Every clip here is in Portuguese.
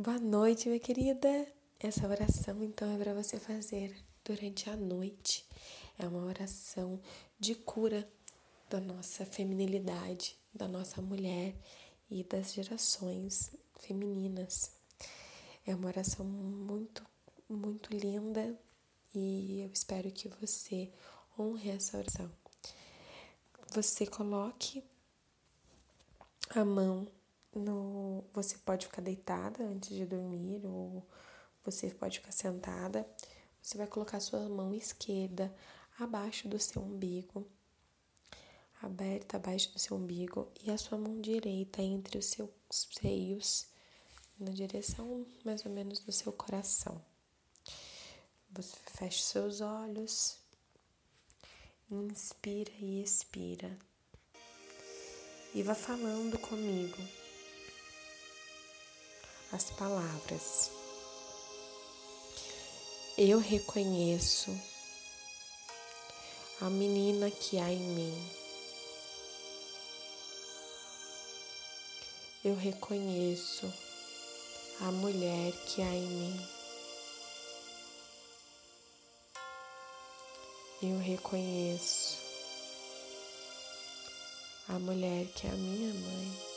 Boa noite, minha querida. Essa oração então é para você fazer durante a noite. É uma oração de cura da nossa feminilidade, da nossa mulher e das gerações femininas. É uma oração muito, muito linda e eu espero que você honre essa oração. Você coloque a mão no, você pode ficar deitada antes de dormir ou você pode ficar sentada. Você vai colocar sua mão esquerda abaixo do seu umbigo, aberta abaixo do seu umbigo, e a sua mão direita entre os seus seios, na direção mais ou menos do seu coração. Você fecha seus olhos, inspira e expira, e vá falando comigo as palavras. Eu reconheço a menina que há em mim. Eu reconheço a mulher que há em mim. Eu reconheço a mulher que é a minha mãe.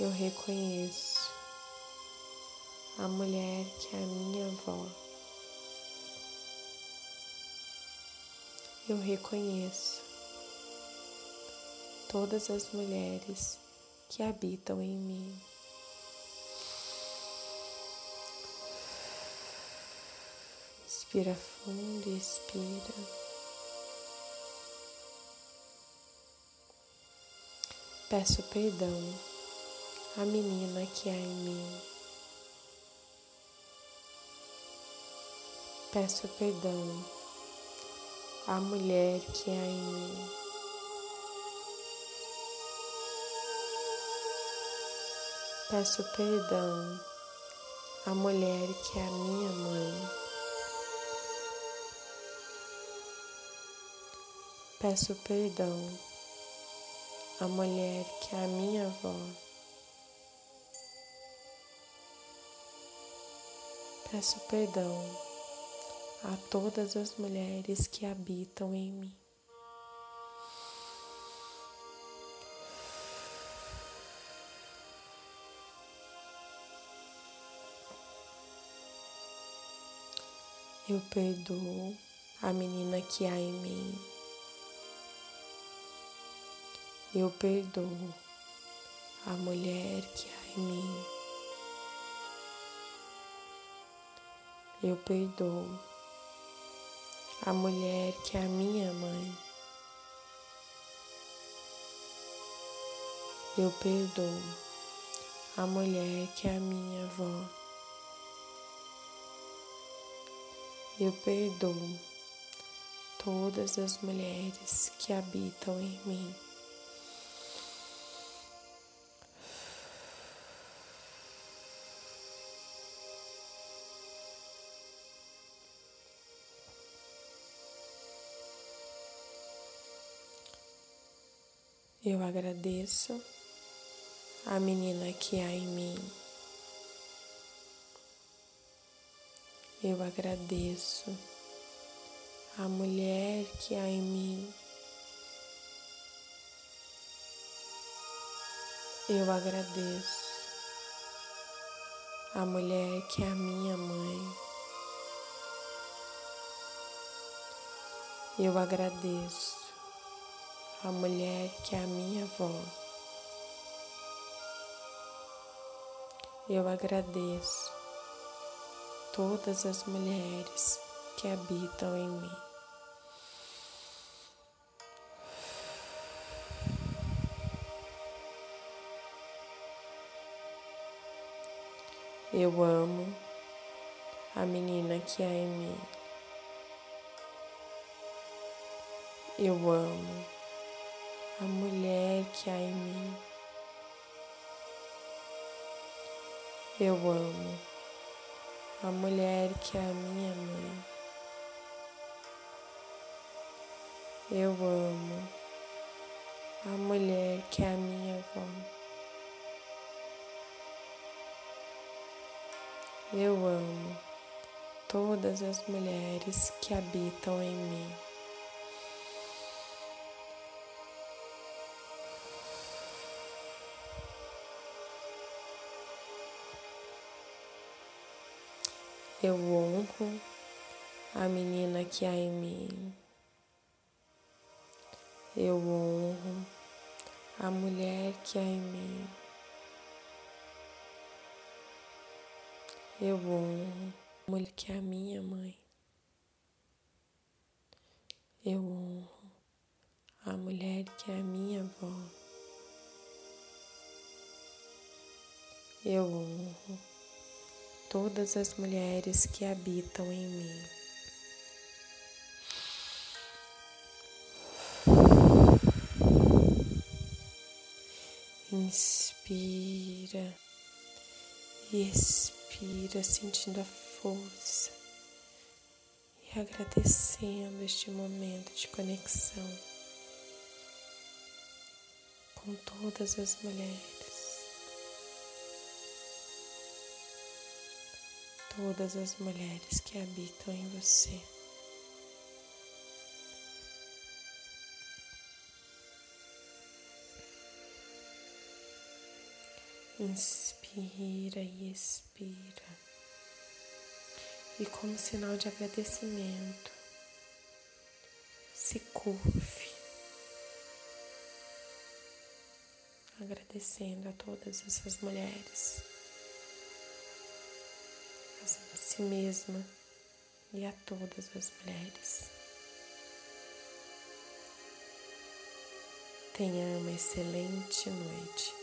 Eu reconheço a mulher que é a minha avó. Eu reconheço todas as mulheres que habitam em mim. Inspira fundo e expira. Peço perdão a menina que há em mim. Peço perdão à mulher que há em mim. Peço perdão à mulher que é a minha mãe. Peço perdão à mulher que é a minha avó. Peço perdão a todas as mulheres que habitam em mim. Eu perdoo a menina que há em mim. Eu perdoo a mulher que há em mim. Eu perdoo a mulher que é a minha mãe. Eu perdoo a mulher que é a minha avó. Eu perdoo todas as mulheres que habitam em mim. Eu agradeço a menina que há em mim. Eu agradeço a mulher que há em mim. Eu agradeço a mulher que é a minha mãe. Eu agradeço a mulher que é a minha avó. Eu agradeço todas as mulheres que habitam em mim. Eu amo a menina que há em mim. Eu amo a mulher que há em mim. Eu amo a mulher que é a minha mãe. Eu amo a mulher que é a minha avó. Eu amo todas as mulheres que habitam em mim. Eu honro a menina que há em mim. Eu honro a mulher que há em mim. Eu honro a mulher que é a minha mãe. Eu honro a mulher que é a minha avó. Eu honro todas as mulheres que habitam em mim. Inspira e expira, sentindo a força e agradecendo este momento de conexão com todas as mulheres. Todas as mulheres que habitam em você. Inspira e expira. E como sinal de agradecimento, se curve, agradecendo a todas essas mulheres si mesma e a todas as mulheres. Tenha uma excelente noite.